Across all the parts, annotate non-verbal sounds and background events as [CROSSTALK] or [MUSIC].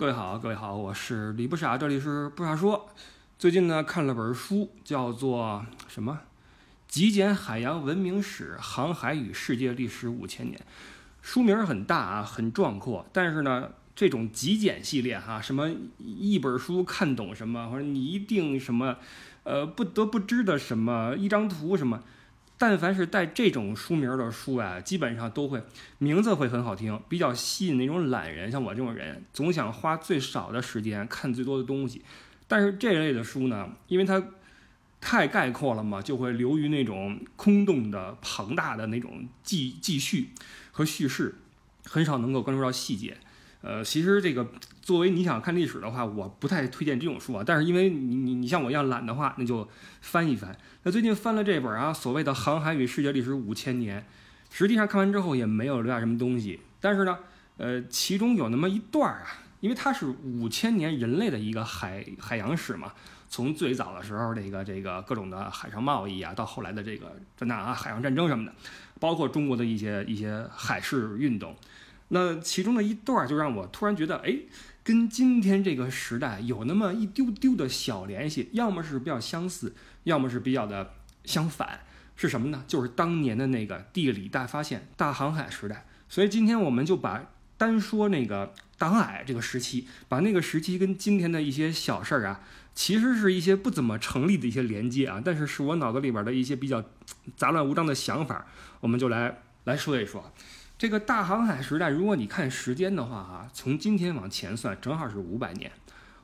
各位好，各位好，我是李不傻，这里是不傻说。最近呢看了本书，叫做什么《极简海洋文明史：航海与世界历史五千年》。书名很大啊，很壮阔，但是呢，这种极简系列哈，什么一本书看懂什么，或者你一定什么，呃，不得不知的什么，一张图什么。但凡是带这种书名的书啊，基本上都会名字会很好听，比较吸引那种懒人，像我这种人，总想花最少的时间看最多的东西。但是这类的书呢，因为它太概括了嘛，就会流于那种空洞的、庞大的那种记记叙和叙事，很少能够关注到细节。呃，其实这个作为你想看历史的话，我不太推荐这种书啊。但是因为你你你像我一样懒的话，那就翻一翻。那最近翻了这本啊，所谓的《航海与世界历史五千年》，实际上看完之后也没有留下什么东西。但是呢，呃，其中有那么一段啊，因为它是五千年人类的一个海 [LAUGHS] 海洋史嘛，从最早的时候这个这个各种的海上贸易啊，到后来的这个这那啊海洋战争什么的，包括中国的一些一些海事运动。那其中的一段就让我突然觉得，哎，跟今天这个时代有那么一丢丢的小联系，要么是比较相似，要么是比较的相反，是什么呢？就是当年的那个地理大发现、大航海时代。所以今天我们就把单说那个大航海这个时期，把那个时期跟今天的一些小事儿啊，其实是一些不怎么成立的一些连接啊，但是是我脑子里边的一些比较杂乱无章的想法，我们就来来说一说。这个大航海时代，如果你看时间的话啊，从今天往前算，正好是五百年。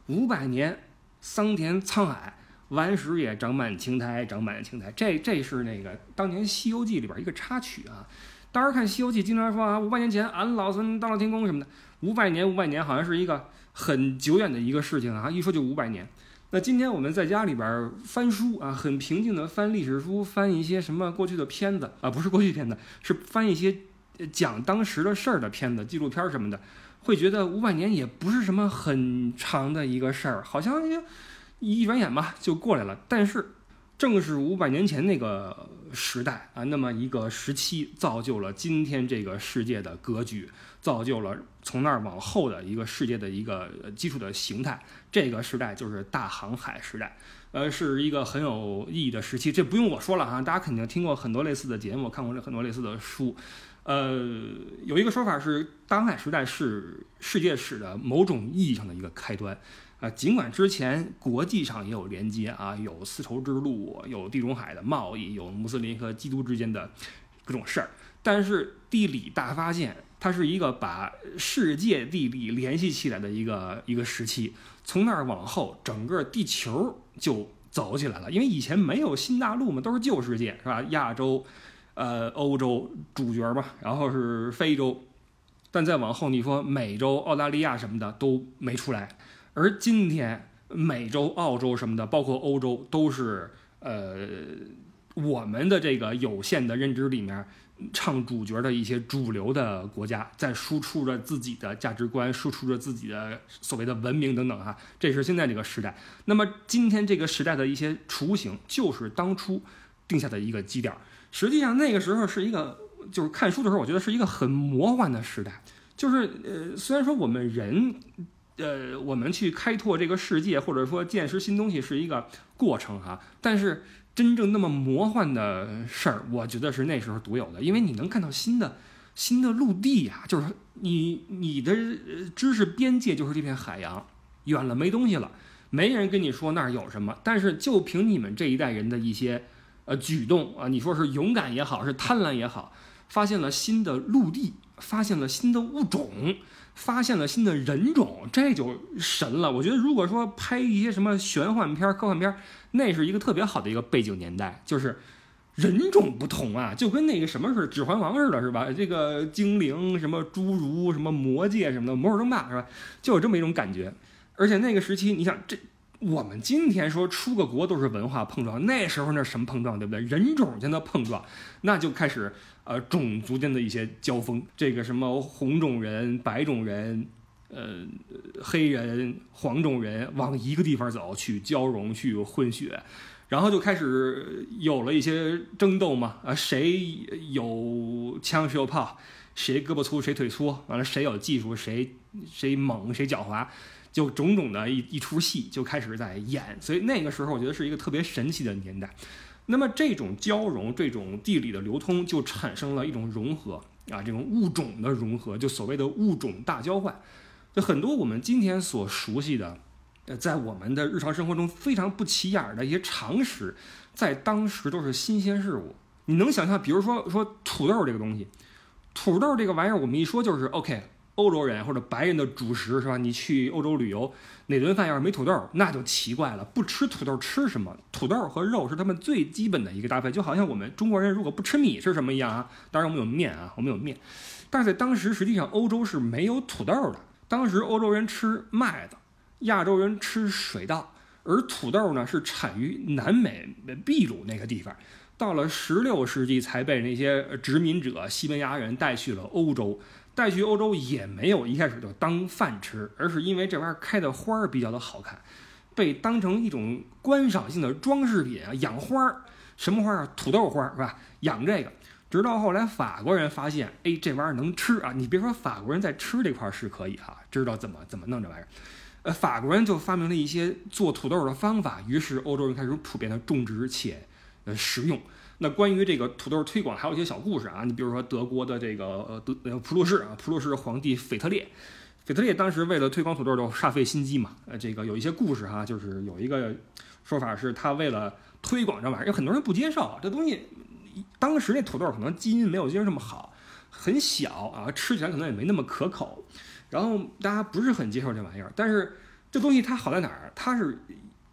五百年，桑田沧海，顽石也长满青苔，长满青苔。这这是那个当年《西游记》里边一个插曲啊。当时看《西游记》，经常说啊，五百年前俺老孙当了天宫什么的。五百年，五百年，好像是一个很久远的一个事情啊。一说就五百年。那今天我们在家里边翻书啊，很平静的翻历史书，翻一些什么过去的片子啊，不是过去片子，是翻一些。讲当时的事儿的片子、纪录片什么的，会觉得五百年也不是什么很长的一个事儿，好像一转眼吧就过来了。但是，正是五百年前那个时代啊，那么一个时期，造就了今天这个世界的格局，造就了从那儿往后的一个世界的一个基础的形态。这个时代就是大航海时代，呃，是一个很有意义的时期。这不用我说了哈，大家肯定听过很多类似的节目，看过很多类似的书。呃，有一个说法是，大航海时代是世界史的某种意义上的一个开端，啊，尽管之前国际上也有连接啊，有丝绸之路，有地中海的贸易，有穆斯林和基督之间的各种事儿，但是地理大发现，它是一个把世界地理联系起来的一个一个时期，从那儿往后，整个地球就走起来了，因为以前没有新大陆嘛，都是旧世界，是吧？亚洲。呃，欧洲主角嘛，然后是非洲，但再往后你说美洲、澳大利亚什么的都没出来，而今天美洲、澳洲什么的，包括欧洲，都是呃我们的这个有限的认知里面唱主角的一些主流的国家，在输出着自己的价值观，输出着自己的所谓的文明等等哈，这是现在这个时代。那么今天这个时代的一些雏形，就是当初定下的一个基调。实际上那个时候是一个，就是看书的时候，我觉得是一个很魔幻的时代。就是呃，虽然说我们人，呃，我们去开拓这个世界，或者说见识新东西是一个过程哈，但是真正那么魔幻的事儿，我觉得是那时候独有的，因为你能看到新的新的陆地呀，就是你你的知识边界就是这片海洋，远了没东西了，没人跟你说那儿有什么，但是就凭你们这一代人的一些。呃，举动啊，你说是勇敢也好，是贪婪也好，发现了新的陆地，发现了新的物种，发现了新的人种，这就神了。我觉得，如果说拍一些什么玄幻片、科幻片，那是一个特别好的一个背景年代，就是人种不同啊，就跟那个什么似的，《指环王》似的，是吧？这个精灵、什么侏儒、什么魔界什么的，魔兽争霸是吧？就有这么一种感觉。而且那个时期，你想这。我们今天说出个国都是文化碰撞，那时候那什么碰撞，对不对？人种间的碰撞，那就开始呃种族间的一些交锋，这个什么红种人、白种人，呃黑人、黄种人往一个地方走去交融去混血，然后就开始有了一些争斗嘛，啊谁有枪谁有炮，谁胳膊粗谁腿粗，完了谁有技术谁谁猛谁狡猾，就种种的一一出戏就开始在演。所以那个时候我觉得是一个特别神奇的年代。那么这种交融，这种地理的流通，就产生了一种融合啊，这种物种的融合，就所谓的物种大交换。就很多我们今天所熟悉的，呃，在我们的日常生活中非常不起眼的一些常识，在当时都是新鲜事物。你能想象，比如说说土豆这个东西，土豆这个玩意儿，我们一说就是 OK。欧洲人或者白人的主食是吧？你去欧洲旅游，哪顿饭要是没土豆，那就奇怪了。不吃土豆吃什么？土豆和肉是他们最基本的一个搭配，就好像我们中国人如果不吃米是什么一样啊。当然我们有面啊，我们有面，但是在当时实际上欧洲是没有土豆的。当时欧洲人吃麦子，亚洲人吃水稻，而土豆呢是产于南美秘鲁那个地方，到了十六世纪才被那些殖民者西班牙人带去了欧洲。带去欧洲也没有一开始就当饭吃，而是因为这玩意儿开的花儿比较的好看，被当成一种观赏性的装饰品啊，养花儿，什么花儿啊？土豆花儿是吧？养这个，直到后来法国人发现，哎，这玩意儿能吃啊！你别说法国人在吃这块儿是可以哈，知道怎么怎么弄这玩意儿，呃，法国人就发明了一些做土豆的方法，于是欧洲人开始普遍的种植且呃食用。那关于这个土豆推广，还有一些小故事啊。你比如说德国的这个呃德普鲁士啊，普鲁士皇帝腓特烈，腓特烈当时为了推广土豆，就煞费心机嘛。呃，这个有一些故事哈，就是有一个说法是他为了推广这玩意儿，有很多人不接受这东西。当时那土豆可能基因没有今儿这么好，很小啊，吃起来可能也没那么可口，然后大家不是很接受这玩意儿。但是这东西它好在哪儿？它是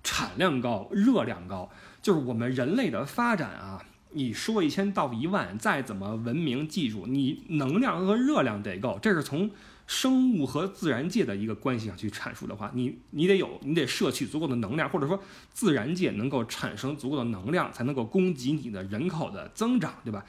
产量高，热量高，就是我们人类的发展啊。你说一千道一万，再怎么文明技术，你能量和热量得够。这是从生物和自然界的一个关系上去阐述的话，你你得有，你得摄取足够的能量，或者说自然界能够产生足够的能量，才能够供给你的人口的增长，对吧？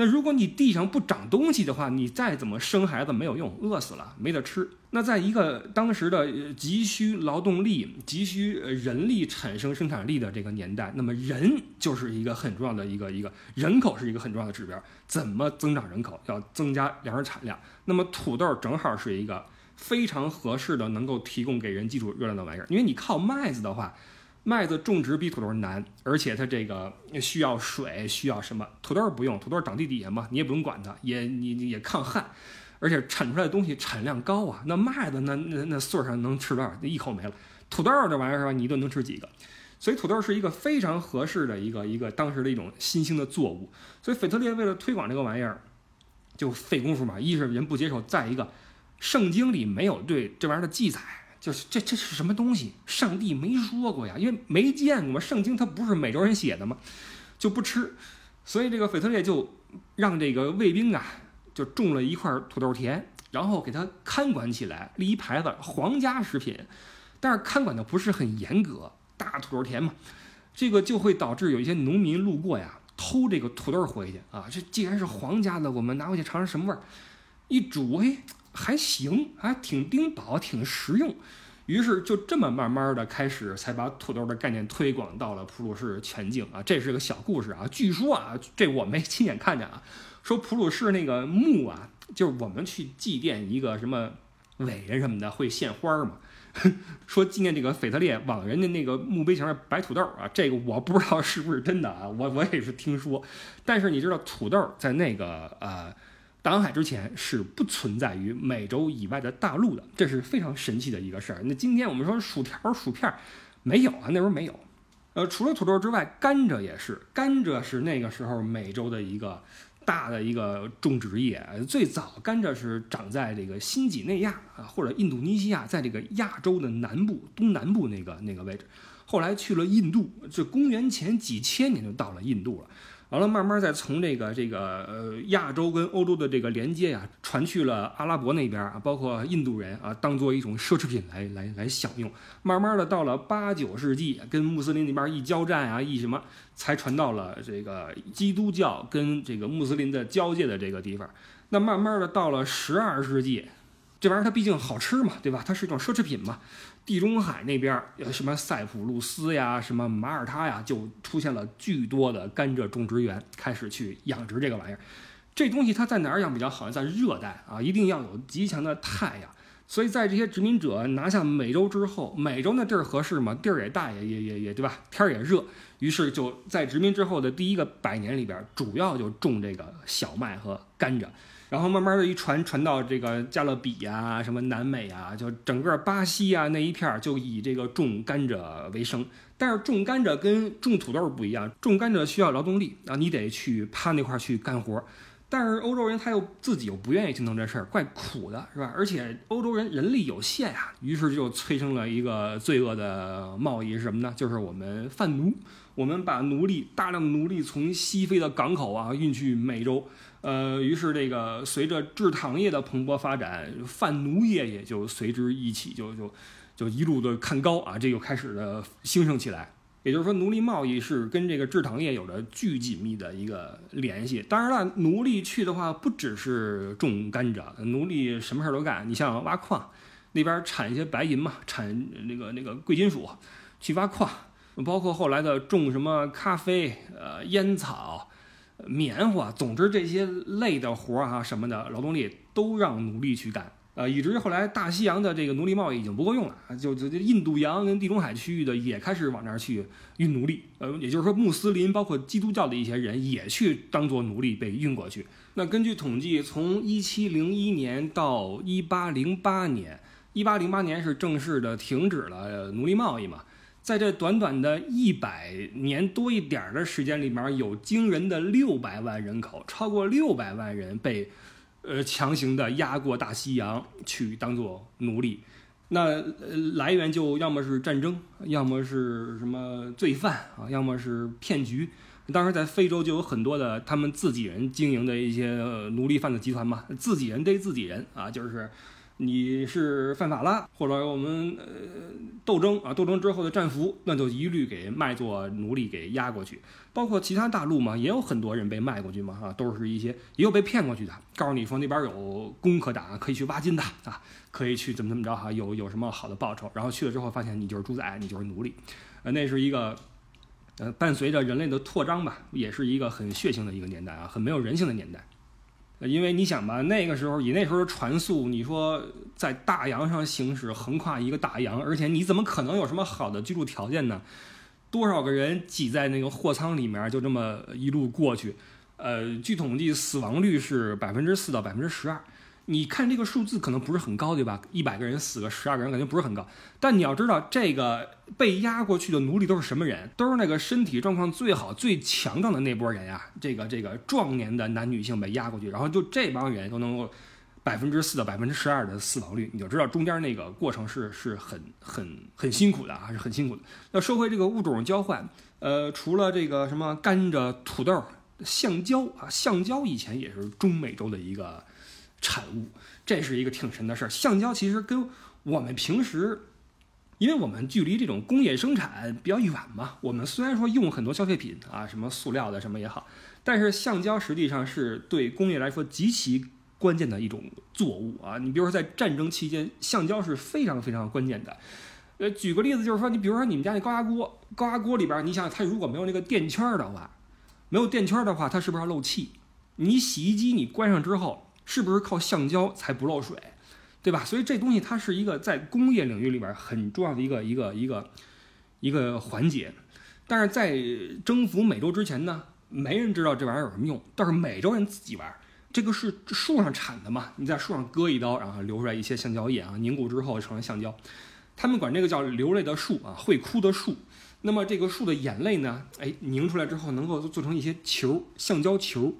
那如果你地上不长东西的话，你再怎么生孩子没有用，饿死了没得吃。那在一个当时的急需劳动力、急需人力产生生产力的这个年代，那么人就是一个很重要的一个一个人口是一个很重要的指标。怎么增长人口？要增加粮食产量。那么土豆正好是一个非常合适的能够提供给人基础热量的玩意儿。因为你靠麦子的话。麦子种植比土豆难，而且它这个需要水，需要什么？土豆不用，土豆长地底下嘛，你也不用管它，也你也抗旱，而且产出来的东西产量高啊。那麦子那那那穗上能吃多少？一口没了。土豆这玩意儿是吧？你一顿能吃几个？所以土豆是一个非常合适的一个一个当时的一种新兴的作物。所以腓特烈为了推广这个玩意儿，就费功夫嘛。一是人不接受，再一个，圣经里没有对这玩意儿的记载。就是这这是什么东西？上帝没说过呀，因为没见过嘛。圣经它不是美洲人写的吗？就不吃，所以这个腓特烈就让这个卫兵啊，就种了一块土豆田，然后给他看管起来，立一牌子“皇家食品”，但是看管的不是很严格。大土豆田嘛，这个就会导致有一些农民路过呀，偷这个土豆回去啊。这既然是皇家的，我们拿回去尝尝什么味儿？一煮，哎。还行，还挺丁饱，挺实用。于是就这么慢慢的开始，才把土豆的概念推广到了普鲁士全境啊。这是个小故事啊。据说啊，这我没亲眼看见啊。说普鲁士那个墓啊，就是我们去祭奠一个什么伟人什么的，会献花嘛。[LAUGHS] 说纪念这个腓特烈，往人家那个墓碑前面摆土豆啊。这个我不知道是不是真的啊，我我也是听说。但是你知道土豆在那个呃。大航海之前是不存在于美洲以外的大陆的，这是非常神奇的一个事儿。那今天我们说薯条、薯片，没有啊，那时候没有。呃，除了土豆之外，甘蔗也是。甘蔗是那个时候美洲的一个大的一个种植业。最早甘蔗是长在这个新几内亚啊，或者印度尼西亚，在这个亚洲的南部、东南部那个那个位置。后来去了印度，这公元前几千年就到了印度了。完了，慢慢再从这个这个呃亚洲跟欧洲的这个连接呀，传去了阿拉伯那边啊，包括印度人啊，当做一种奢侈品来来来享用。慢慢的到了八九世纪，跟穆斯林那边一交战啊，一什么，才传到了这个基督教跟这个穆斯林的交界的这个地方。那慢慢的到了十二世纪。这玩意儿它毕竟好吃嘛，对吧？它是一种奢侈品嘛。地中海那边有什么塞浦路斯呀，什么马耳他呀，就出现了巨多的甘蔗种植园，开始去养殖这个玩意儿。这东西它在哪儿养比较好？在热带啊，一定要有极强的太阳，所以在这些殖民者拿下美洲之后，美洲那地儿合适吗？地儿也大，也也也也对吧？天儿也热，于是就在殖民之后的第一个百年里边，主要就种这个小麦和甘蔗。然后慢慢的一传传到这个加勒比呀，什么南美啊，就整个巴西啊那一片儿就以这个种甘蔗为生。但是种甘蔗跟种土豆不一样，种甘蔗需要劳动力啊，你得去趴那块去干活。但是欧洲人他又自己又不愿意去弄这事儿，怪苦的，是吧？而且欧洲人人力有限呀，于是就催生了一个罪恶的贸易是什么呢？就是我们贩奴，我们把奴隶大量奴隶从西非的港口啊运去美洲。呃，于是这个随着制糖业的蓬勃发展，贩奴业也就随之一起就就就一路的看高啊，这又开始的兴盛起来。也就是说，奴隶贸易是跟这个制糖业有着巨紧密的一个联系。当然了，奴隶去的话不只是种甘蔗，奴隶什么事儿都干。你像挖矿，那边产一些白银嘛，产那个那个贵金属，去挖矿，包括后来的种什么咖啡、呃烟草。棉花，总之这些累的活儿啊什么的，劳动力都让奴隶去干，呃，以至于后来大西洋的这个奴隶贸易已经不够用了，就就印度洋跟地中海区域的也开始往那儿去运奴隶，呃，也就是说穆斯林包括基督教的一些人也去当做奴隶被运过去。那根据统计，从一七零一年到一八零八年，一八零八年是正式的停止了奴隶贸易嘛。在这短短的一百年多一点的时间里面，有惊人的六百万人口，超过六百万人被，呃，强行的压过大西洋去当做奴隶。那来源就要么是战争，要么是什么罪犯啊，要么是骗局。当时在非洲就有很多的他们自己人经营的一些奴隶贩子集团嘛，自己人逮自己人啊，就是。你是犯法了，或者我们呃斗争啊，斗争之后的战俘，那就一律给卖做奴隶，给押过去。包括其他大陆嘛，也有很多人被卖过去嘛，哈，都是一些也有被骗过去的，告诉你说那边有工可打，可以去挖金的啊，可以去怎么怎么着哈，有有什么好的报酬，然后去了之后发现你就是猪仔，你就是奴隶，呃，那是一个呃伴随着人类的扩张吧，也是一个很血腥的一个年代啊，很没有人性的年代。因为你想吧，那个时候以那时候的船速，你说在大洋上行驶，横跨一个大洋，而且你怎么可能有什么好的居住条件呢？多少个人挤在那个货舱里面，就这么一路过去？呃，据统计，死亡率是百分之四到百分之十二。你看这个数字可能不是很高，对吧？一百个人死个十二个人，感觉不是很高。但你要知道，这个被压过去的奴隶都是什么人？都是那个身体状况最好、最强壮的那波人呀。这个这个壮年的男女性被压过去，然后就这帮人都能够百分之四到百分之十二的死亡率，你就知道中间那个过程是是很很很辛苦的啊，是很辛苦的。要说回这个物种交换，呃，除了这个什么甘蔗、土豆、橡胶啊，橡胶以前也是中美洲的一个。产物，这是一个挺神的事儿。橡胶其实跟我们平时，因为我们距离这种工业生产比较远嘛，我们虽然说用很多消费品啊，什么塑料的什么也好，但是橡胶实际上是对工业来说极其关键的一种作物啊。你比如说在战争期间，橡胶是非常非常关键的。呃，举个例子，就是说，你比如说你们家那高压锅，高压锅里边，你想它如果没有那个垫圈的话，没有垫圈的话，它是不是要漏气？你洗衣机你关上之后。是不是靠橡胶才不漏水，对吧？所以这东西它是一个在工业领域里边很重要的一个一个一个一个环节。但是在征服美洲之前呢，没人知道这玩意儿有什么用。但是美洲人自己玩，这个是树上产的嘛？你在树上割一刀，然后流出来一些橡胶液啊，凝固之后成了橡胶。他们管这个叫流泪的树啊，会哭的树。那么这个树的眼泪呢，哎，凝出来之后能够做成一些球，橡胶球。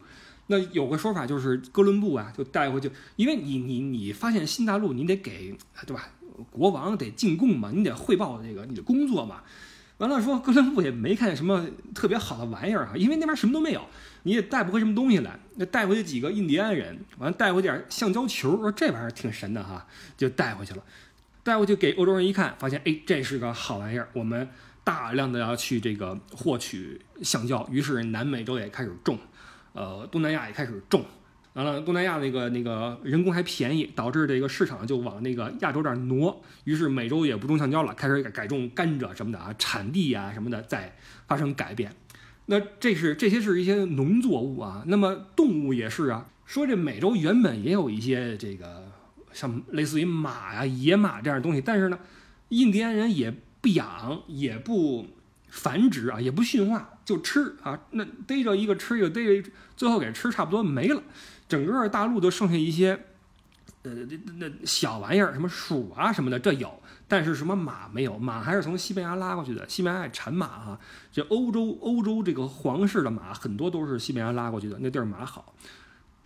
那有个说法就是哥伦布啊，就带回去，因为你你你发现新大陆，你得给对吧？国王得进贡嘛，你得汇报这个你的工作嘛。完了说哥伦布也没看见什么特别好的玩意儿啊，因为那边什么都没有，你也带不回什么东西来。那带回去几个印第安人，完了带回点橡胶球，说这玩意儿挺神的哈，就带回去了。带回去给欧洲人一看，发现哎，这是个好玩意儿，我们大量的要去这个获取橡胶，于是南美洲也开始种。呃，东南亚也开始种，完了，东南亚那个那个人工还便宜，导致这个市场就往那个亚洲这儿挪。于是美洲也不种橡胶了，开始改种甘蔗什么的啊，产地啊什么的在发生改变。那这是这些是一些农作物啊，那么动物也是啊。说这美洲原本也有一些这个像类似于马呀、野马这样的东西，但是呢，印第安人也不养，也不繁殖啊，也不驯化，就吃啊。那逮着一个吃一个，逮着最后给吃差不多没了，整个大陆都剩下一些。呃，那那小玩意儿，什么鼠啊什么的，这有，但是什么马没有，马还是从西班牙拉过去的。西班牙产马啊，这欧洲欧洲这个皇室的马很多都是西班牙拉过去的，那地儿马好。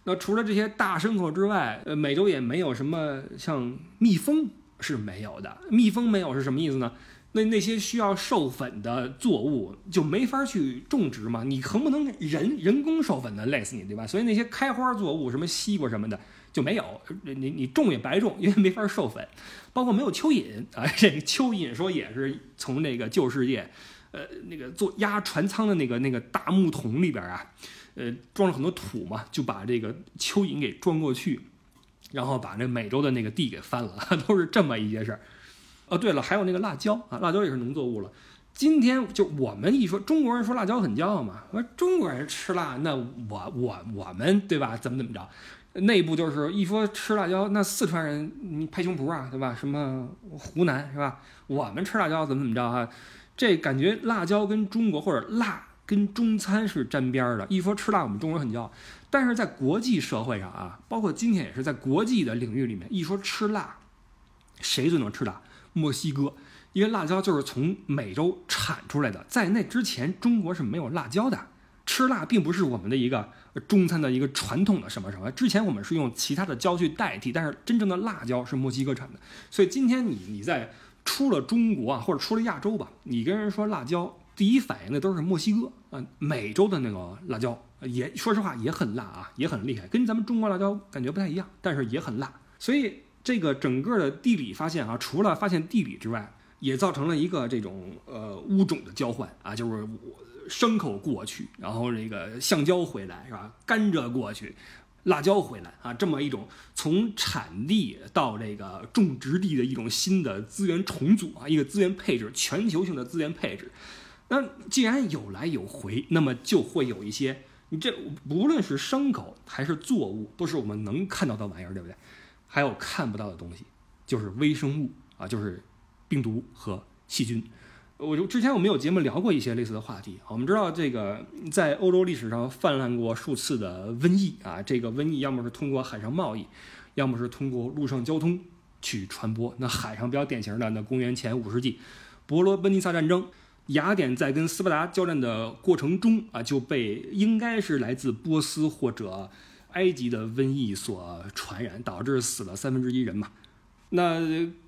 那除了这些大牲口之外，呃，美洲也没有什么像蜜蜂是没有的。蜜蜂没有是什么意思呢？那那些需要授粉的作物就没法去种植嘛，你横不能人人工授粉的，累死你，对吧？所以那些开花作物，什么西瓜什么的。就没有你你种也白种，因为没法授粉，包括没有蚯蚓啊。[LAUGHS] 这个蚯蚓说也是从那个旧世界，呃，那个做压船舱的那个那个大木桶里边啊，呃，装了很多土嘛，就把这个蚯蚓给装过去，然后把那美洲的那个地给翻了，[LAUGHS] 都是这么一些事儿。哦，对了，还有那个辣椒啊，辣椒也是农作物了。今天就我们一说中国人说辣椒很骄傲嘛，说中国人吃辣，那我我我们对吧？怎么怎么着？内部就是一说吃辣椒，那四川人你拍胸脯啊，对吧？什么湖南是吧？我们吃辣椒怎么怎么着啊？这感觉辣椒跟中国或者辣跟中餐是沾边儿的。一说吃辣，我们中国人很骄傲，但是在国际社会上啊，包括今天也是在国际的领域里面，一说吃辣，谁最能吃辣？墨西哥，因为辣椒就是从美洲产出来的，在那之前中国是没有辣椒的。吃辣并不是我们的一个中餐的一个传统的什么什么，之前我们是用其他的椒去代替，但是真正的辣椒是墨西哥产的，所以今天你你在出了中国啊，或者出了亚洲吧，你跟人说辣椒，第一反应的都是墨西哥啊，美洲的那个辣椒也说实话也很辣啊，也很厉害，跟咱们中国辣椒感觉不太一样，但是也很辣，所以这个整个的地理发现啊，除了发现地理之外，也造成了一个这种呃物种的交换啊，就是我。牲口过去，然后这个橡胶回来是吧？甘蔗过去，辣椒回来啊，这么一种从产地到这个种植地的一种新的资源重组啊，一个资源配置，全球性的资源配置。那既然有来有回，那么就会有一些，你这无论是牲口还是作物，都是我们能看到的玩意儿，对不对？还有看不到的东西，就是微生物啊，就是病毒和细菌。我就之前我们有节目聊过一些类似的话题。我们知道这个在欧洲历史上泛滥过数次的瘟疫啊，这个瘟疫要么是通过海上贸易，要么是通过陆上交通去传播。那海上比较典型的，那公元前五世纪，伯罗奔尼撒战争，雅典在跟斯巴达交战的过程中啊，就被应该是来自波斯或者埃及的瘟疫所传染，导致死了三分之一人嘛。那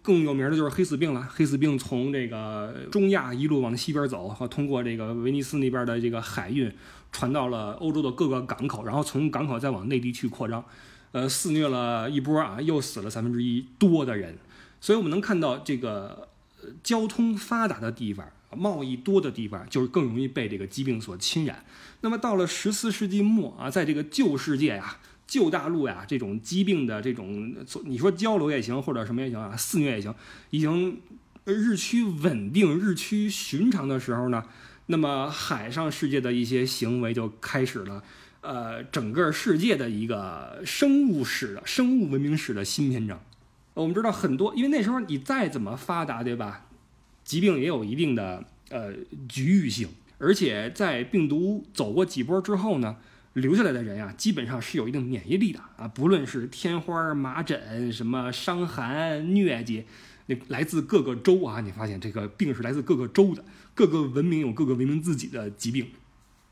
更有名的就是黑死病了。黑死病从这个中亚一路往西边走，和通过这个威尼斯那边的这个海运，传到了欧洲的各个港口，然后从港口再往内地去扩张，呃，肆虐了一波啊，又死了三分之一多的人。所以我们能看到，这个交通发达的地方，贸易多的地方，就是更容易被这个疾病所侵染。那么到了十四世纪末啊，在这个旧世界呀。旧大陆呀，这种疾病的这种，你说交流也行，或者什么也行啊，肆虐也行，已经日趋稳定、日趋寻常的时候呢，那么海上世界的一些行为就开始了，呃，整个世界的一个生物史的生物文明史的新篇章。我们知道很多，因为那时候你再怎么发达，对吧？疾病也有一定的呃局域性，而且在病毒走过几波之后呢。留下来的人呀，基本上是有一定免疫力的啊，不论是天花、麻疹、什么伤寒、疟疾，那来自各个州啊，你发现这个病是来自各个州的，各个文明有各个文明自己的疾病，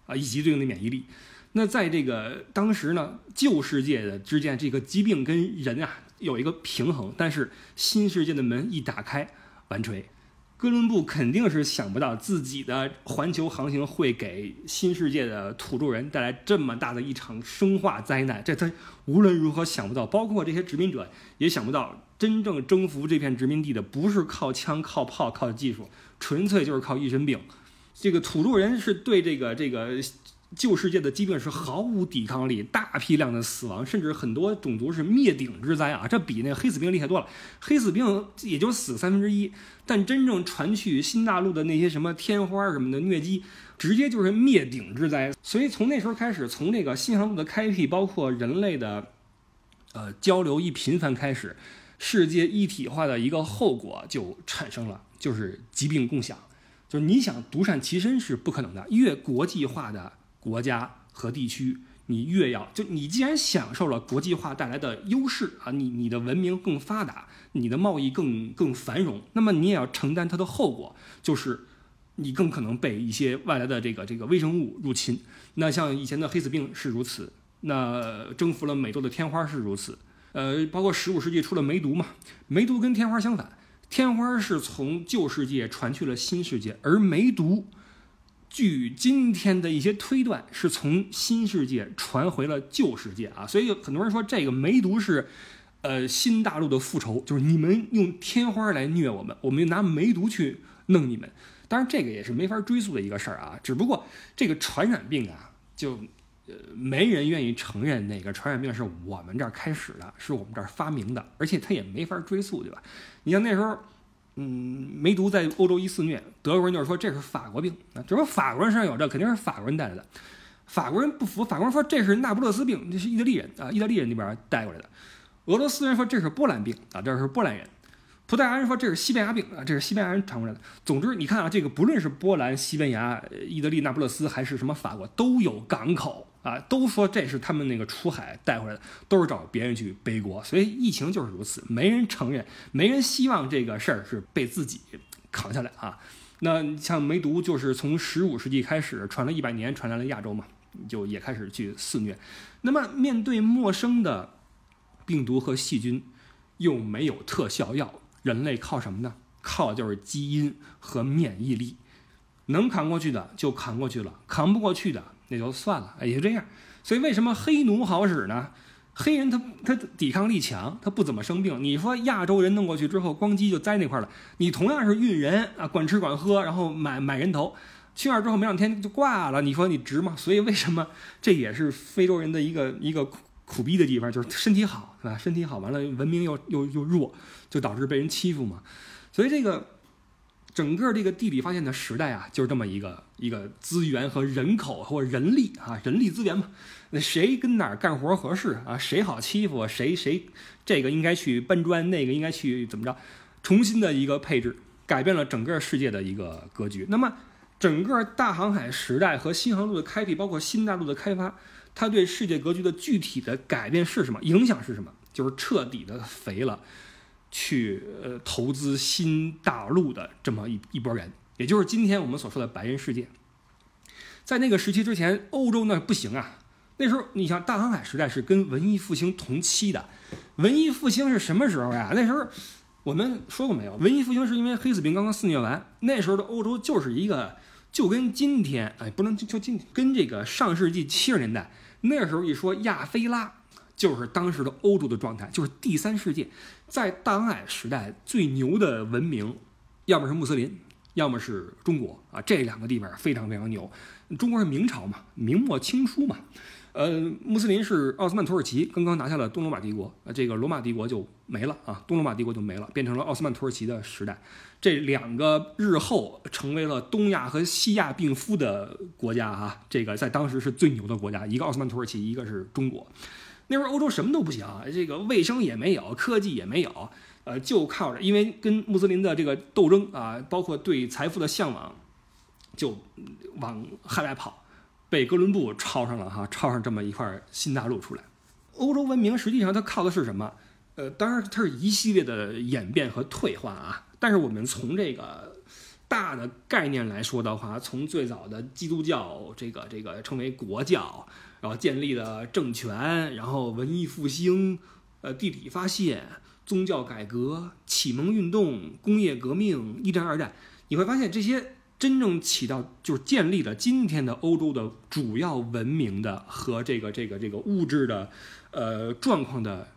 啊，以及对应的免疫力。那在这个当时呢，旧世界的之间，这个疾病跟人啊有一个平衡，但是新世界的门一打开，完锤。哥伦布肯定是想不到自己的环球航行会给新世界的土著人带来这么大的一场生化灾难，这他无论如何想不到，包括这些殖民者也想不到，真正征服这片殖民地的不是靠枪、靠炮、靠技术，纯粹就是靠一身病。这个土著人是对这个这个。旧世界的疾病是毫无抵抗力，大批量的死亡，甚至很多种族是灭顶之灾啊！这比那个黑死病厉害多了。黑死病也就死三分之一，但真正传去新大陆的那些什么天花什么的疟疾，直接就是灭顶之灾。所以从那时候开始，从这个新航路的开辟，包括人类的呃，交流一频繁开始，世界一体化的一个后果就产生了，就是疾病共享。就是你想独善其身是不可能的，越国际化的国家和地区，你越要就你既然享受了国际化带来的优势啊，你你的文明更发达，你的贸易更更繁荣，那么你也要承担它的后果，就是你更可能被一些外来的这个这个微生物入侵。那像以前的黑死病是如此，那征服了美洲的天花是如此，呃，包括十五世纪出了梅毒嘛，梅毒跟天花相反。天花是从旧世界传去了新世界，而梅毒，据今天的一些推断，是从新世界传回了旧世界啊。所以有很多人说这个梅毒是，呃，新大陆的复仇，就是你们用天花来虐我们，我们拿梅毒去弄你们。当然，这个也是没法追溯的一个事儿啊。只不过这个传染病啊，就呃没人愿意承认哪个传染病是我们这儿开始的，是我们这儿发明的，而且它也没法追溯，对吧？你像那时候，嗯，梅毒在欧洲一肆虐，德国人就是说这是法国病啊，就说法国人身上有这，肯定是法国人带来的。法国人不服，法国人说这是那不勒斯病，这是意大利人啊，意大利人那边带过来的。俄罗斯人说这是波兰病啊，这是波兰人。葡萄牙人说这是西班牙病啊，这是西班牙人传过来的。总之，你看啊，这个不论是波兰、西班牙、意大利、那不勒斯，还是什么法国，都有港口啊，都说这是他们那个出海带回来的，都是找别人去背锅。所以疫情就是如此，没人承认，没人希望这个事儿是被自己扛下来啊。那像梅毒，就是从十五世纪开始传了一百年，传来了亚洲嘛，就也开始去肆虐。那么面对陌生的病毒和细菌，又没有特效药。人类靠什么呢？靠就是基因和免疫力，能扛过去的就扛过去了，扛不过去的那就算了，也就这样。所以为什么黑奴好使呢？黑人他他抵抗力强，他不怎么生病。你说亚洲人弄过去之后，咣叽就栽那块了。你同样是运人啊，管吃管喝，然后买买人头，去那儿之后没两天就挂了。你说你值吗？所以为什么这也是非洲人的一个一个。苦逼的地方就是身体好，是吧？身体好，完了文明又又又弱，就导致被人欺负嘛。所以这个整个这个地理发现的时代啊，就是这么一个一个资源和人口或人力啊，人力资源嘛。那谁跟哪儿干活合适啊？谁好欺负？谁谁这个应该去搬砖，那个应该去怎么着？重新的一个配置，改变了整个世界的一个格局。那么整个大航海时代和新航路的开辟，包括新大陆的开发。它对世界格局的具体的改变是什么？影响是什么？就是彻底的肥了，去呃投资新大陆的这么一一波人，也就是今天我们所说的白人世界。在那个时期之前，欧洲那不行啊。那时候你像大航海时代是跟文艺复兴同期的。文艺复兴是什么时候呀？那时候我们说过没有？文艺复兴是因为黑死病刚刚肆虐完，那时候的欧洲就是一个就跟今天哎，不能就就今跟这个上世纪七十年代。那时候一说亚非拉，就是当时的欧洲的状态，就是第三世界，在大航海时代最牛的文明，要么是穆斯林，要么是中国啊，这两个地方非常非常牛。中国是明朝嘛，明末清初嘛。呃，穆斯林是奥斯曼土耳其刚刚拿下了东罗马帝国，呃，这个罗马帝国就没了啊，东罗马帝国就没了，变成了奥斯曼土耳其的时代。这两个日后成为了东亚和西亚病夫的国家啊，这个在当时是最牛的国家，一个奥斯曼土耳其，一个是中国。那会儿欧洲什么都不行，这个卫生也没有，科技也没有，呃，就靠着因为跟穆斯林的这个斗争啊，包括对财富的向往，就往海外跑。被哥伦布抄上了哈，抄上这么一块新大陆出来。欧洲文明实际上它靠的是什么？呃，当然它是一系列的演变和退化啊。但是我们从这个大的概念来说的话，从最早的基督教这个这个称为国教，然后建立了政权，然后文艺复兴，呃，地理发现，宗教改革，启蒙运动，工业革命，一战二战，你会发现这些。真正起到就是建立了今天的欧洲的主要文明的和这个这个这个物质的，呃状况的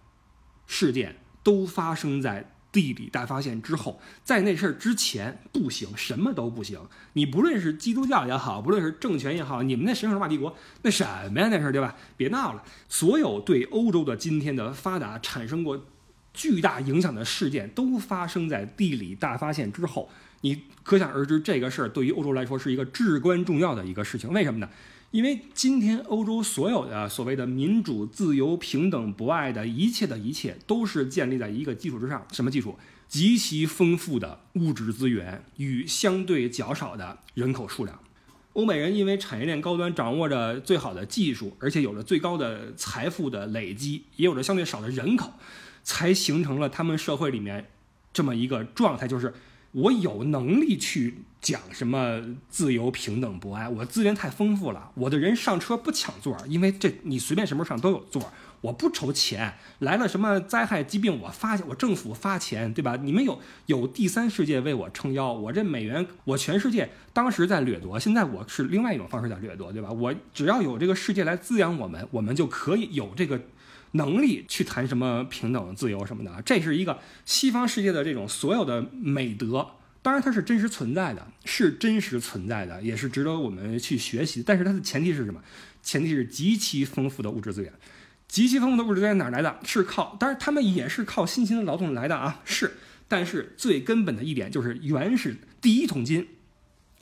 事件，都发生在地理大发现之后。在那事儿之前不行，什么都不行。你不论是基督教也好，不论是政权也好，你们那神圣罗马帝国那什么呀？那事儿对吧？别闹了。所有对欧洲的今天的发达产生过巨大影响的事件，都发生在地理大发现之后。你可想而知，这个事儿对于欧洲来说是一个至关重要的一个事情。为什么呢？因为今天欧洲所有的所谓的民主、自由、平等、博爱的一切的一切，都是建立在一个基础之上。什么基础？极其丰富的物质资源与相对较少的人口数量。欧美人因为产业链高端，掌握着最好的技术，而且有着最高的财富的累积，也有着相对少的人口，才形成了他们社会里面这么一个状态，就是我有能力去。讲什么自由、平等、博爱？我资源太丰富了，我的人上车不抢座，因为这你随便什么时候上都有座。我不愁钱，来了什么灾害疾病，我发我政府发钱，对吧？你们有有第三世界为我撑腰，我这美元，我全世界当时在掠夺，现在我是另外一种方式在掠夺，对吧？我只要有这个世界来滋养我们，我们就可以有这个能力去谈什么平等、自由什么的。这是一个西方世界的这种所有的美德。当然，它是真实存在的，是真实存在的，也是值得我们去学习。但是它的前提是什么？前提是极其丰富的物质资源。极其丰富的物质资源哪来的？是靠，当然他们也是靠辛勤的劳动来的啊。是，但是最根本的一点就是，原始第一桶金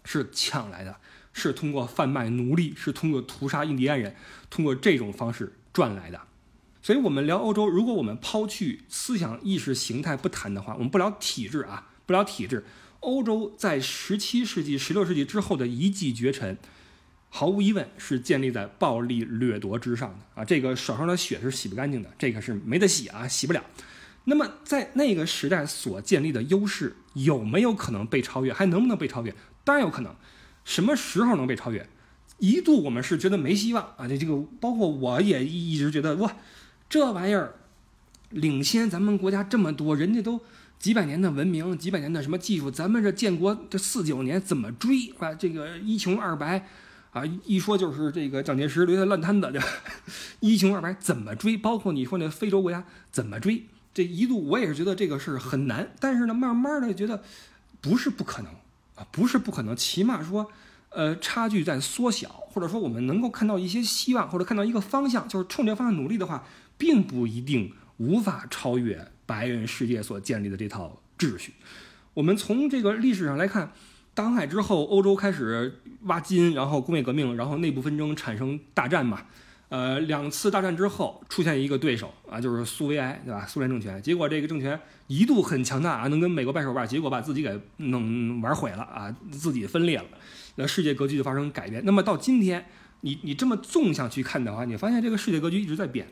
是抢来的，是通过贩卖奴隶，是通过屠杀印第安人，通过这种方式赚来的。所以，我们聊欧洲，如果我们抛去思想意识形态不谈的话，我们不聊体制啊，不聊体制。欧洲在十七世纪、十六世纪之后的一骑绝尘，毫无疑问是建立在暴力掠夺之上的啊！这个手上的血是洗不干净的，这个是没得洗啊，洗不了。那么在那个时代所建立的优势有没有可能被超越？还能不能被超越？当然有可能。什么时候能被超越？一度我们是觉得没希望啊！这这个包括我也一直觉得哇，这玩意儿领先咱们国家这么多，人家都。几百年的文明，几百年的什么技术，咱们这建国这四九年怎么追啊？这个一穷二白，啊，一说就是这个蒋介石留下烂摊子，对吧？一穷二白怎么追？包括你说那非洲国家怎么追？这一度我也是觉得这个事儿很难，但是呢，慢慢的觉得不是不可能啊，不是不可能，起码说，呃，差距在缩小，或者说我们能够看到一些希望，或者看到一个方向，就是冲这方向努力的话，并不一定无法超越。白人世界所建立的这套秩序，我们从这个历史上来看，大航海之后，欧洲开始挖金，然后工业革命，然后内部纷争产生大战嘛。呃，两次大战之后出现一个对手啊，就是苏维埃，对吧？苏联政权。结果这个政权一度很强大啊，能跟美国掰手腕，结果把自己给弄玩毁了啊，自己分裂了，那世界格局就发生改变。那么到今天，你你这么纵向去看的话，你发现这个世界格局一直在变。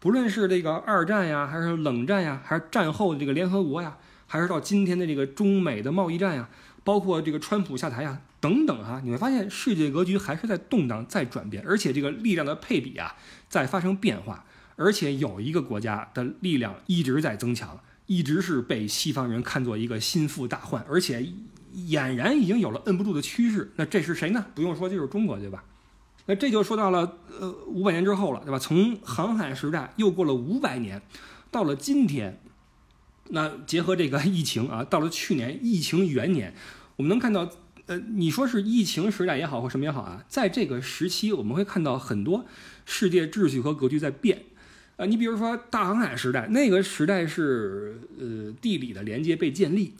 不论是这个二战呀，还是冷战呀，还是战后的这个联合国呀，还是到今天的这个中美的贸易战呀，包括这个川普下台呀，等等啊，你会发现世界格局还是在动荡、在转变，而且这个力量的配比啊在发生变化，而且有一个国家的力量一直在增强，一直是被西方人看作一个心腹大患，而且俨然已经有了摁不住的趋势。那这是谁呢？不用说，就是中国，对吧？那这就说到了呃五百年之后了，对吧？从航海时代又过了五百年，到了今天，那结合这个 [LAUGHS] 疫情啊，到了去年疫情元年，我们能看到，呃，你说是疫情时代也好或什么也好啊，在这个时期我们会看到很多世界秩序和格局在变，啊，你比如说大航海时代，那个时代是呃地理的连接被建立。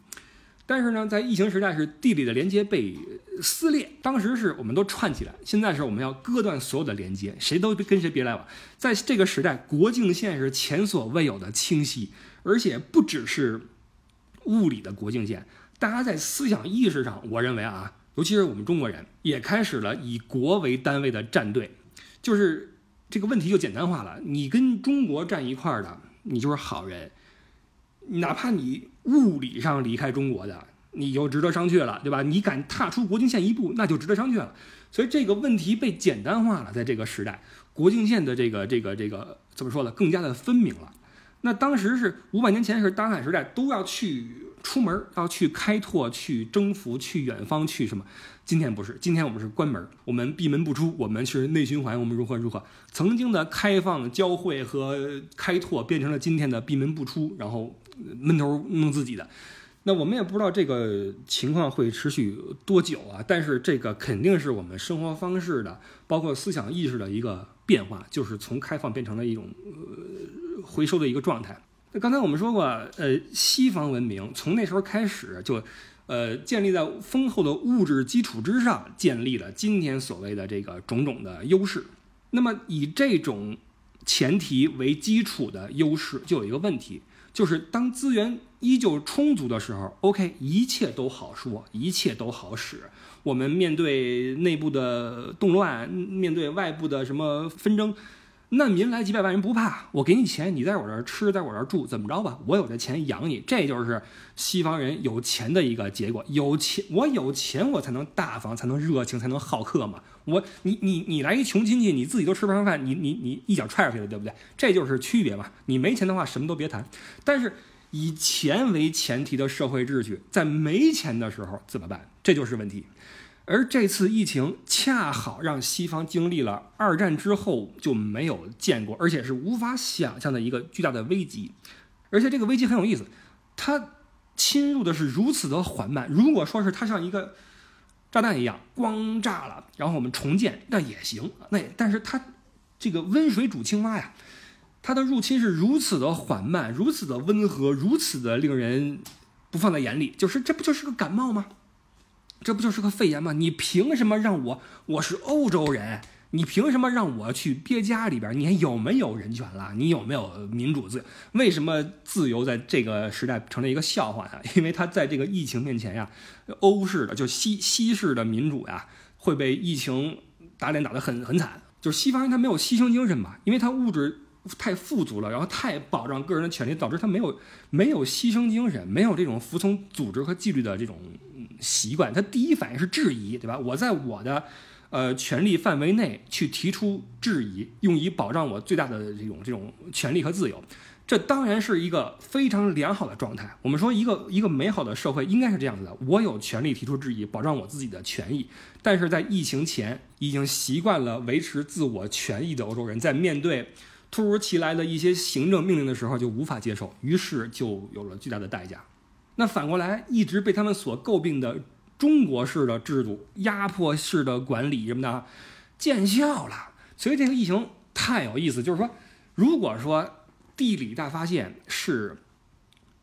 但是呢，在疫情时代是地理的连接被撕裂，当时是我们都串起来，现在是我们要割断所有的连接，谁都跟谁别来往。在这个时代，国境线是前所未有的清晰，而且不只是物理的国境线，大家在思想意识上，我认为啊，尤其是我们中国人，也开始了以国为单位的站队，就是这个问题就简单化了，你跟中国站一块儿的，你就是好人。哪怕你物理上离开中国的，你就值得商榷了，对吧？你敢踏出国境线一步，那就值得商榷了。所以这个问题被简单化了，在这个时代，国境线的这个这个这个怎么说呢？更加的分明了。那当时是五百年前是大航海时代，都要去出门，要去开拓、去征服、去远方、去什么？今天不是，今天我们是关门，我们闭门不出，我们是内循环，我们如何如何？曾经的开放、交汇和开拓，变成了今天的闭门不出，然后。闷头弄自己的，那我们也不知道这个情况会持续多久啊。但是这个肯定是我们生活方式的，包括思想意识的一个变化，就是从开放变成了一种呃回收的一个状态。那刚才我们说过，呃，西方文明从那时候开始就呃，建立在丰厚的物质基础之上，建立了今天所谓的这个种种的优势。那么以这种前提为基础的优势，就有一个问题，就是当资源依旧充足的时候，OK，一切都好说，一切都好使。我们面对内部的动乱，面对外部的什么纷争。难民来几百万人不怕，我给你钱，你在我这儿吃，在我这儿住，怎么着吧？我有这钱养你，这就是西方人有钱的一个结果。有钱，我有钱，我才能大方，才能热情，才能好客嘛。我，你，你，你来一穷亲戚，你自己都吃不上饭，你，你，你一脚踹出去了，对不对？这就是区别嘛。你没钱的话，什么都别谈。但是以钱为前提的社会秩序，在没钱的时候怎么办？这就是问题。而这次疫情恰好让西方经历了二战之后就没有见过，而且是无法想象的一个巨大的危机。而且这个危机很有意思，它侵入的是如此的缓慢。如果说是它像一个炸弹一样光炸了，然后我们重建那也行。那但是它这个温水煮青蛙呀，它的入侵是如此的缓慢，如此的温和，如此的令人不放在眼里。就是这不就是个感冒吗？这不就是个肺炎吗？你凭什么让我？我是欧洲人，你凭什么让我去憋家里边？你还有没有人权了？你有没有民主自由？为什么自由在这个时代成了一个笑话呀？[LAUGHS] 因为他在这个疫情面前呀，欧式的就西西式的民主呀，会被疫情打脸打得很很惨。就是西方人他没有牺牲精神嘛，因为他物质太富足了，然后太保障个人的权利，导致他没有没有牺牲精神，没有这种服从组织和纪律的这种。习惯，他第一反应是质疑，对吧？我在我的，呃，权利范围内去提出质疑，用以保障我最大的这种这种权利和自由，这当然是一个非常良好的状态。我们说一个一个美好的社会应该是这样子的：我有权利提出质疑，保障我自己的权益。但是在疫情前，已经习惯了维持自我权益的欧洲人，在面对突如其来的一些行政命令的时候，就无法接受，于是就有了巨大的代价。那反过来，一直被他们所诟病的中国式的制度、压迫式的管理什么的，见效了。所以这个疫情太有意思，就是说，如果说地理大发现是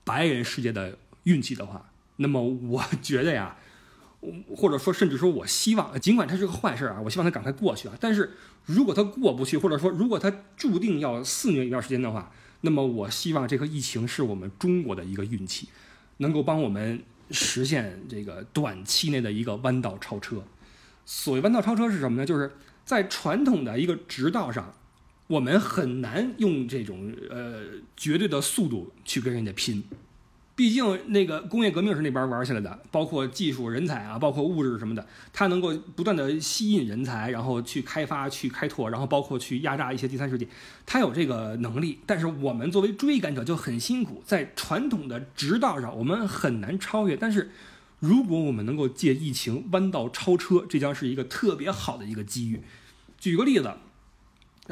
白人世界的运气的话，那么我觉得呀，或者说甚至说我希望，尽管它是个坏事啊，我希望它赶快过去啊。但是如果它过不去，或者说如果它注定要肆虐一段时间的话，那么我希望这个疫情是我们中国的一个运气。能够帮我们实现这个短期内的一个弯道超车。所谓弯道超车是什么呢？就是在传统的一个直道上，我们很难用这种呃绝对的速度去跟人家拼。毕竟那个工业革命是那边玩起来的，包括技术人才啊，包括物质什么的，它能够不断的吸引人才，然后去开发、去开拓，然后包括去压榨一些第三世界，它有这个能力。但是我们作为追赶者就很辛苦，在传统的直道上我们很难超越。但是如果我们能够借疫情弯道超车，这将是一个特别好的一个机遇。举个例子，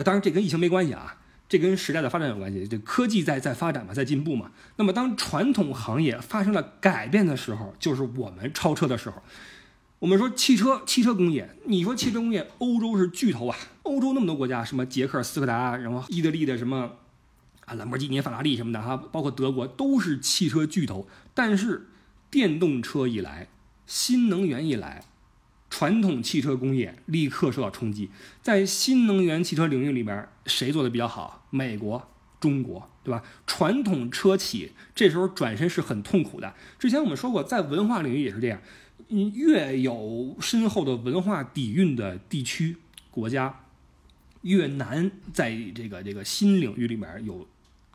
当然这跟疫情没关系啊。这跟时代的发展有关系，这科技在在发展嘛，在进步嘛。那么当传统行业发生了改变的时候，就是我们超车的时候。我们说汽车，汽车工业，你说汽车工业，欧洲是巨头啊，欧洲那么多国家，什么捷克斯柯达，然后意大利的什么啊兰博基尼、法拉利什么的哈，包括德国都是汽车巨头。但是电动车一来，新能源一来。传统汽车工业立刻受到冲击，在新能源汽车领域里边，谁做的比较好？美国、中国，对吧？传统车企这时候转身是很痛苦的。之前我们说过，在文化领域也是这样，你越有深厚的文化底蕴的地区、国家，越难在这个这个新领域里面有。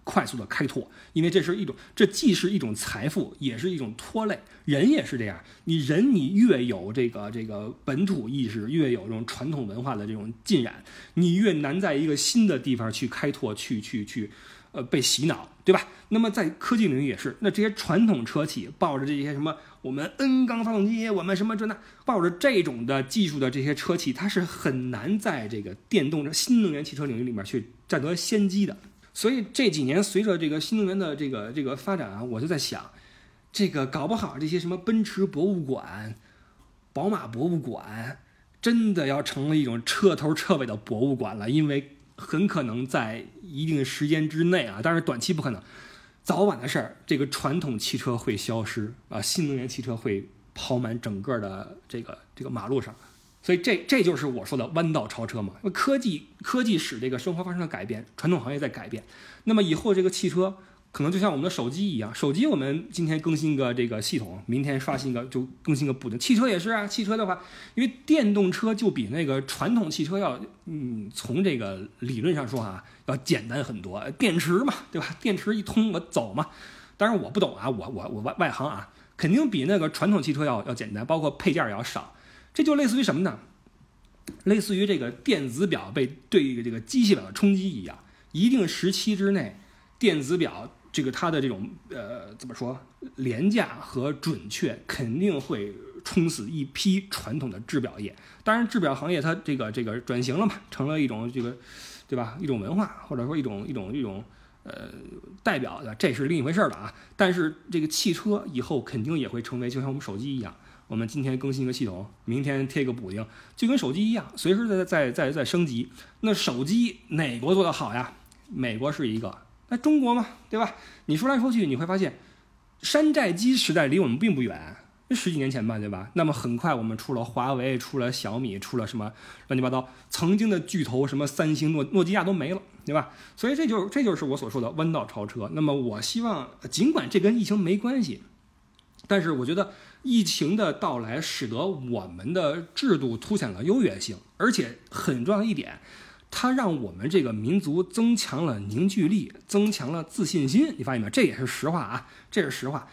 快速的开拓，因为这是一种，这既是一种财富，也是一种拖累。人也是这样，你人你越有这个这个本土意识，越有这种传统文化的这种浸染，你越难在一个新的地方去开拓，去去去，呃，被洗脑，对吧？那么在科技领域也是，那这些传统车企抱着这些什么我们 N 缸发动机，我们什么这那，抱着这种的技术的这些车企，它是很难在这个电动的、新能源汽车领域里面去占得先机的。所以这几年随着这个新能源的这个这个发展啊，我就在想，这个搞不好这些什么奔驰博物馆、宝马博物馆，真的要成了一种彻头彻尾的博物馆了，因为很可能在一定时间之内啊，当然短期不可能，早晚的事儿，这个传统汽车会消失啊，新能源汽车会跑满整个的这个这个马路上，所以这这就是我说的弯道超车嘛。科技科技使这个生活发生了改变，传统行业在改变，那么以后这个汽车。可能就像我们的手机一样，手机我们今天更新个这个系统，明天刷新个就更新个补丁。汽车也是啊，汽车的话，因为电动车就比那个传统汽车要，嗯，从这个理论上说啊，要简单很多。电池嘛，对吧？电池一通我走嘛。当然我不懂啊，我我我外外行啊，肯定比那个传统汽车要要简单，包括配件也要少。这就类似于什么呢？类似于这个电子表被对这个机械表的冲击一样，一定时期之内，电子表。这个它的这种呃怎么说廉价和准确肯定会冲死一批传统的制表业。当然，制表行业它这个这个转型了嘛，成了一种这个对吧？一种文化或者说一种一种一种呃代表的，这是另一回事了啊。但是这个汽车以后肯定也会成为就像我们手机一样，我们今天更新一个系统，明天贴个补丁，就跟手机一样，随时在在在在升级。那手机哪国做的好呀？美国是一个。那中国嘛，对吧？你说来说去，你会发现，山寨机时代离我们并不远，十几年前吧，对吧？那么很快我们出了华为，出了小米，出了什么乱七八糟，曾经的巨头什么三星、诺诺基亚都没了，对吧？所以这就这就是我所说的弯道超车。那么我希望，尽管这跟疫情没关系，但是我觉得疫情的到来使得我们的制度凸显了优越性，而且很重要一点。它让我们这个民族增强了凝聚力，增强了自信心。你发现没有？这也是实话啊，这是实话。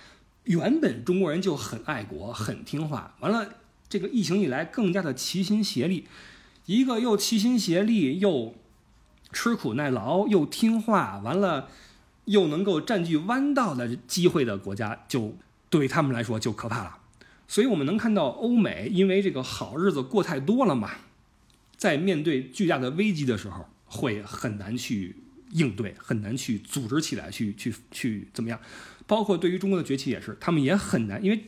原本中国人就很爱国，很听话。完了，这个疫情以来更加的齐心协力，一个又齐心协力又吃苦耐劳又听话，完了又能够占据弯道的机会的国家，就对他们来说就可怕了。所以我们能看到欧美因为这个好日子过太多了嘛。在面对巨大的危机的时候，会很难去应对，很难去组织起来，去去去怎么样？包括对于中国的崛起也是，他们也很难，因为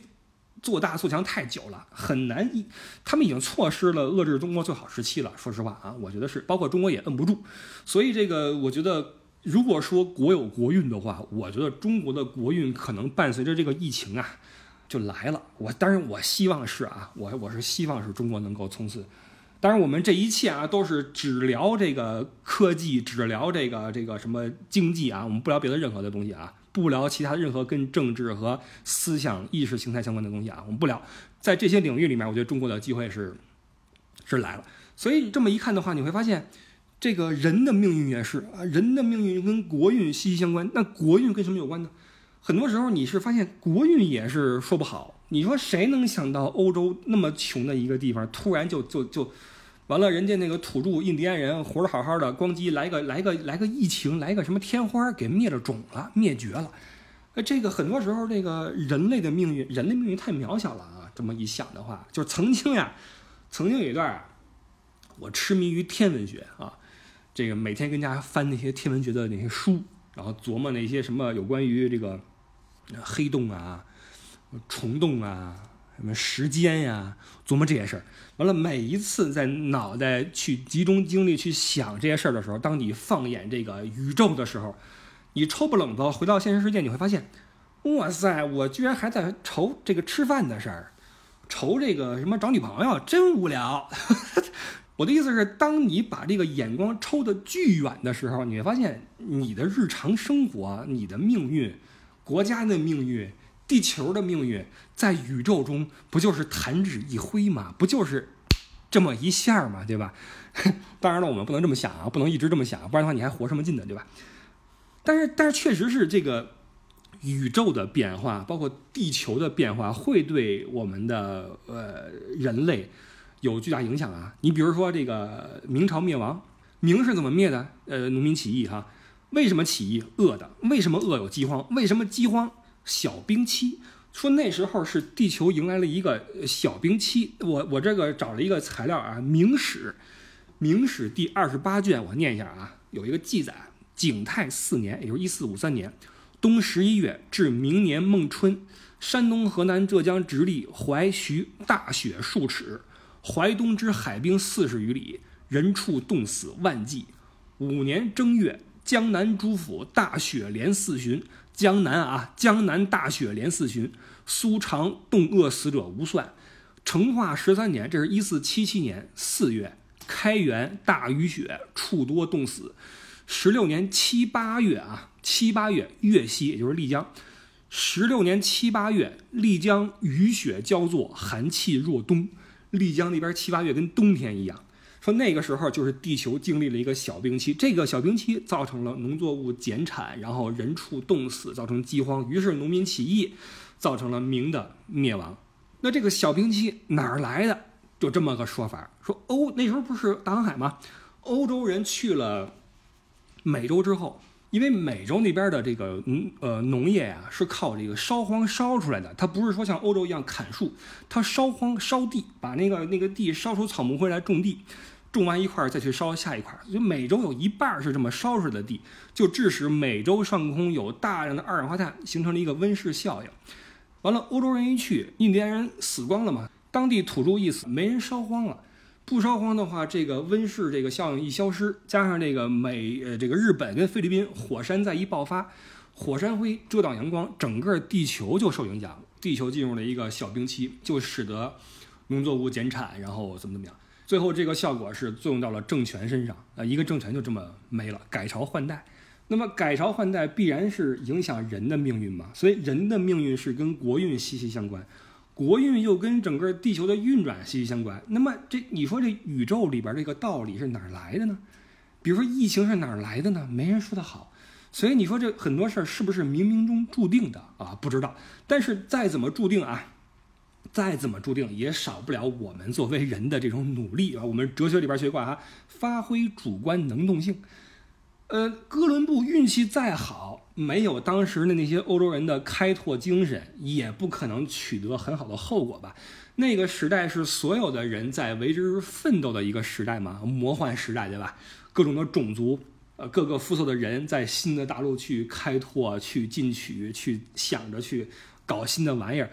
做大做强太久了，很难。一他们已经错失了遏制中国最好时期了。说实话啊，我觉得是，包括中国也摁不住。所以这个，我觉得如果说国有国运的话，我觉得中国的国运可能伴随着这个疫情啊就来了。我当然我希望是啊，我我是希望是中国能够从此。当然，我们这一切啊，都是只聊这个科技，只聊这个这个什么经济啊，我们不聊别的任何的东西啊，不聊其他任何跟政治和思想意识形态相关的东西啊，我们不聊。在这些领域里面，我觉得中国的机会是是来了。所以这么一看的话，你会发现，这个人的命运也是啊，人的命运跟国运息息相关。那国运跟什么有关呢？很多时候你是发现国运也是说不好。你说谁能想到欧洲那么穷的一个地方，突然就就就完了？人家那个土著印第安人活得好好的，咣叽来个来个来个疫情，来个什么天花给灭了种了，灭绝了。呃，这个很多时候这个人类的命运，人类命运太渺小了啊！这么一想的话，就曾经呀，曾经有一段啊，我痴迷于天文学啊，这个每天跟家翻那些天文学的那些书，然后琢磨那些什么有关于这个黑洞啊。虫洞啊，什么时间呀，琢磨这些事儿。完了，每一次在脑袋去集中精力去想这些事儿的时候，当你放眼这个宇宙的时候，你抽不冷子回到现实世界，你会发现，哇塞，我居然还在愁这个吃饭的事儿，愁这个什么找女朋友，真无聊。我的意思是，当你把这个眼光抽得巨远的时候，你会发现你的日常生活、你的命运、国家的命运。地球的命运在宇宙中不就是弹指一挥吗？不就是这么一下吗？对吧？[LAUGHS] 当然了，我们不能这么想啊，不能一直这么想，不然的话你还活什么劲呢？对吧？但是，但是确实是这个宇宙的变化，包括地球的变化，会对我们的呃人类有巨大影响啊。你比如说这个明朝灭亡，明是怎么灭的？呃，农民起义哈。为什么起义？饿的。为什么饿？有饥荒。为什么饥荒？小冰期说那时候是地球迎来了一个小冰期。我我这个找了一个材料啊，《明史》《明史》第二十八卷，我念一下啊，有一个记载：景泰四年，也就是一四五三年，冬十一月至明年孟春，山东、河南、浙江、直隶、淮徐大雪数尺，淮东之海冰四十余里，人畜冻死万计。五年正月，江南诸府大雪连四旬。江南啊，江南大雪连四旬，苏常冻饿死者无算。成化十三年，这是一四七七年四月，开元大雨雪，处多冻死。十六年七八月啊，七八月粤西，也就是丽江。十六年七八月，丽江雨雪交作，寒气若冬。丽江那边七八月跟冬天一样。说那个时候就是地球经历了一个小冰期，这个小冰期造成了农作物减产，然后人畜冻死，造成饥荒，于是农民起义，造成了明的灭亡。那这个小冰期哪儿来的？就这么个说法，说欧那时候不是大航海吗？欧洲人去了美洲之后，因为美洲那边的这个农呃农业呀是靠这个烧荒烧出来的，它不是说像欧洲一样砍树，它烧荒烧地，把那个那个地烧出草木灰来种地，种完一块再去烧下一块，所以美洲有一半是这么烧出来的地，就致使美洲上空有大量的二氧化碳，形成了一个温室效应。完了，欧洲人一去，印第安人死光了嘛，当地土著一死，没人烧荒了。不烧荒的话，这个温室这个效应一消失，加上这个美呃这个日本跟菲律宾火山再一爆发，火山灰遮挡阳光，整个地球就受影响，地球进入了一个小冰期，就使得农作物减产，然后怎么怎么样，最后这个效果是作用到了政权身上啊，一个政权就这么没了，改朝换代。那么改朝换代必然是影响人的命运嘛，所以人的命运是跟国运息息相关，国运又跟整个地球的运转息息相关。那么这你说这宇宙里边这个道理是哪儿来的呢？比如说疫情是哪儿来的呢？没人说得好。所以你说这很多事儿是不是冥冥中注定的啊？不知道。但是再怎么注定啊，再怎么注定也少不了我们作为人的这种努力啊。我们哲学里边学过啊，发挥主观能动性。呃，哥伦布运气再好，没有当时的那些欧洲人的开拓精神，也不可能取得很好的后果吧？那个时代是所有的人在为之奋斗的一个时代嘛，魔幻时代，对吧？各种的种族，呃，各个肤色的人在新的大陆去开拓、去进取、去想着去搞新的玩意儿。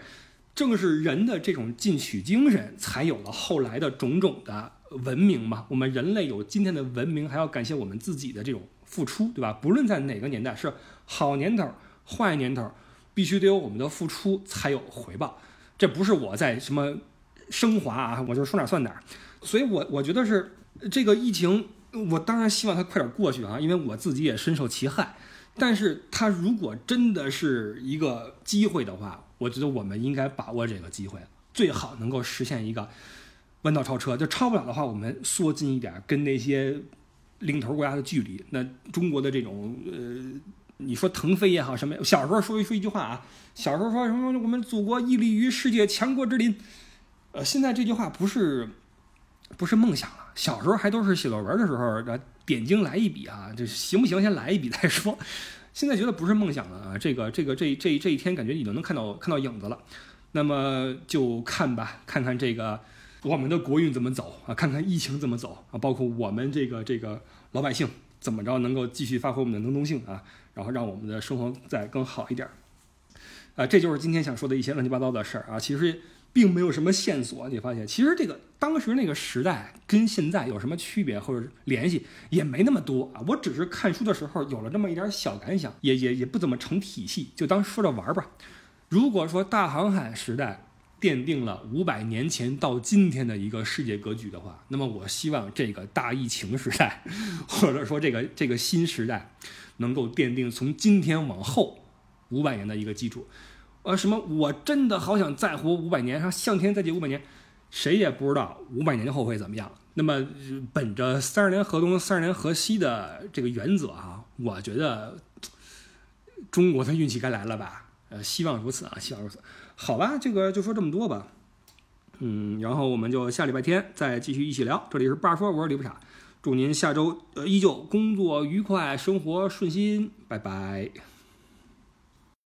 正是人的这种进取精神，才有了后来的种种的文明嘛。我们人类有今天的文明，还要感谢我们自己的这种。付出，对吧？不论在哪个年代，是好年头、坏年头，必须得有我们的付出才有回报。这不是我在什么升华啊，我就说哪算哪。所以，我我觉得是这个疫情，我当然希望它快点过去啊，因为我自己也深受其害。但是，它如果真的是一个机会的话，我觉得我们应该把握这个机会，最好能够实现一个弯道超车。就超不了的话，我们缩近一点，跟那些。领头国家的距离，那中国的这种呃，你说腾飞也好，什么？小时候说一说一句话啊，小时候说什么？我们祖国屹立于世界强国之林。呃，现在这句话不是不是梦想了。小时候还都是写作文的时候，点睛来一笔啊，这行不行？先来一笔再说。[LAUGHS] 现在觉得不是梦想了啊，这个这个这这这一天感觉已经能看到看到影子了。那么就看吧，看看这个。我们的国运怎么走啊？看看疫情怎么走啊？包括我们这个这个老百姓怎么着能够继续发挥我们的能动性啊？然后让我们的生活再更好一点儿啊！这就是今天想说的一些乱七八糟的事儿啊！其实并没有什么线索，你发现其实这个当时那个时代跟现在有什么区别或者联系也没那么多啊！我只是看书的时候有了这么一点小感想，也也也不怎么成体系，就当说着玩儿吧。如果说大航海时代，奠定了五百年前到今天的一个世界格局的话，那么我希望这个大疫情时代，[LAUGHS] 或者说这个这个新时代，能够奠定从今天往后五百年的一个基础。呃，什么？我真的好想再活五百年，向天再借五百年，谁也不知道五百年后会怎么样。那么，本着三十年河东、三十年河西的这个原则啊，我觉得中国的运气该来了吧？呃，希望如此啊，希望如此。好吧，这个就说这么多吧，嗯，然后我们就下礼拜天再继续一起聊。这里是爸说，我是李不傻，祝您下周呃依旧工作愉快，生活顺心，拜拜。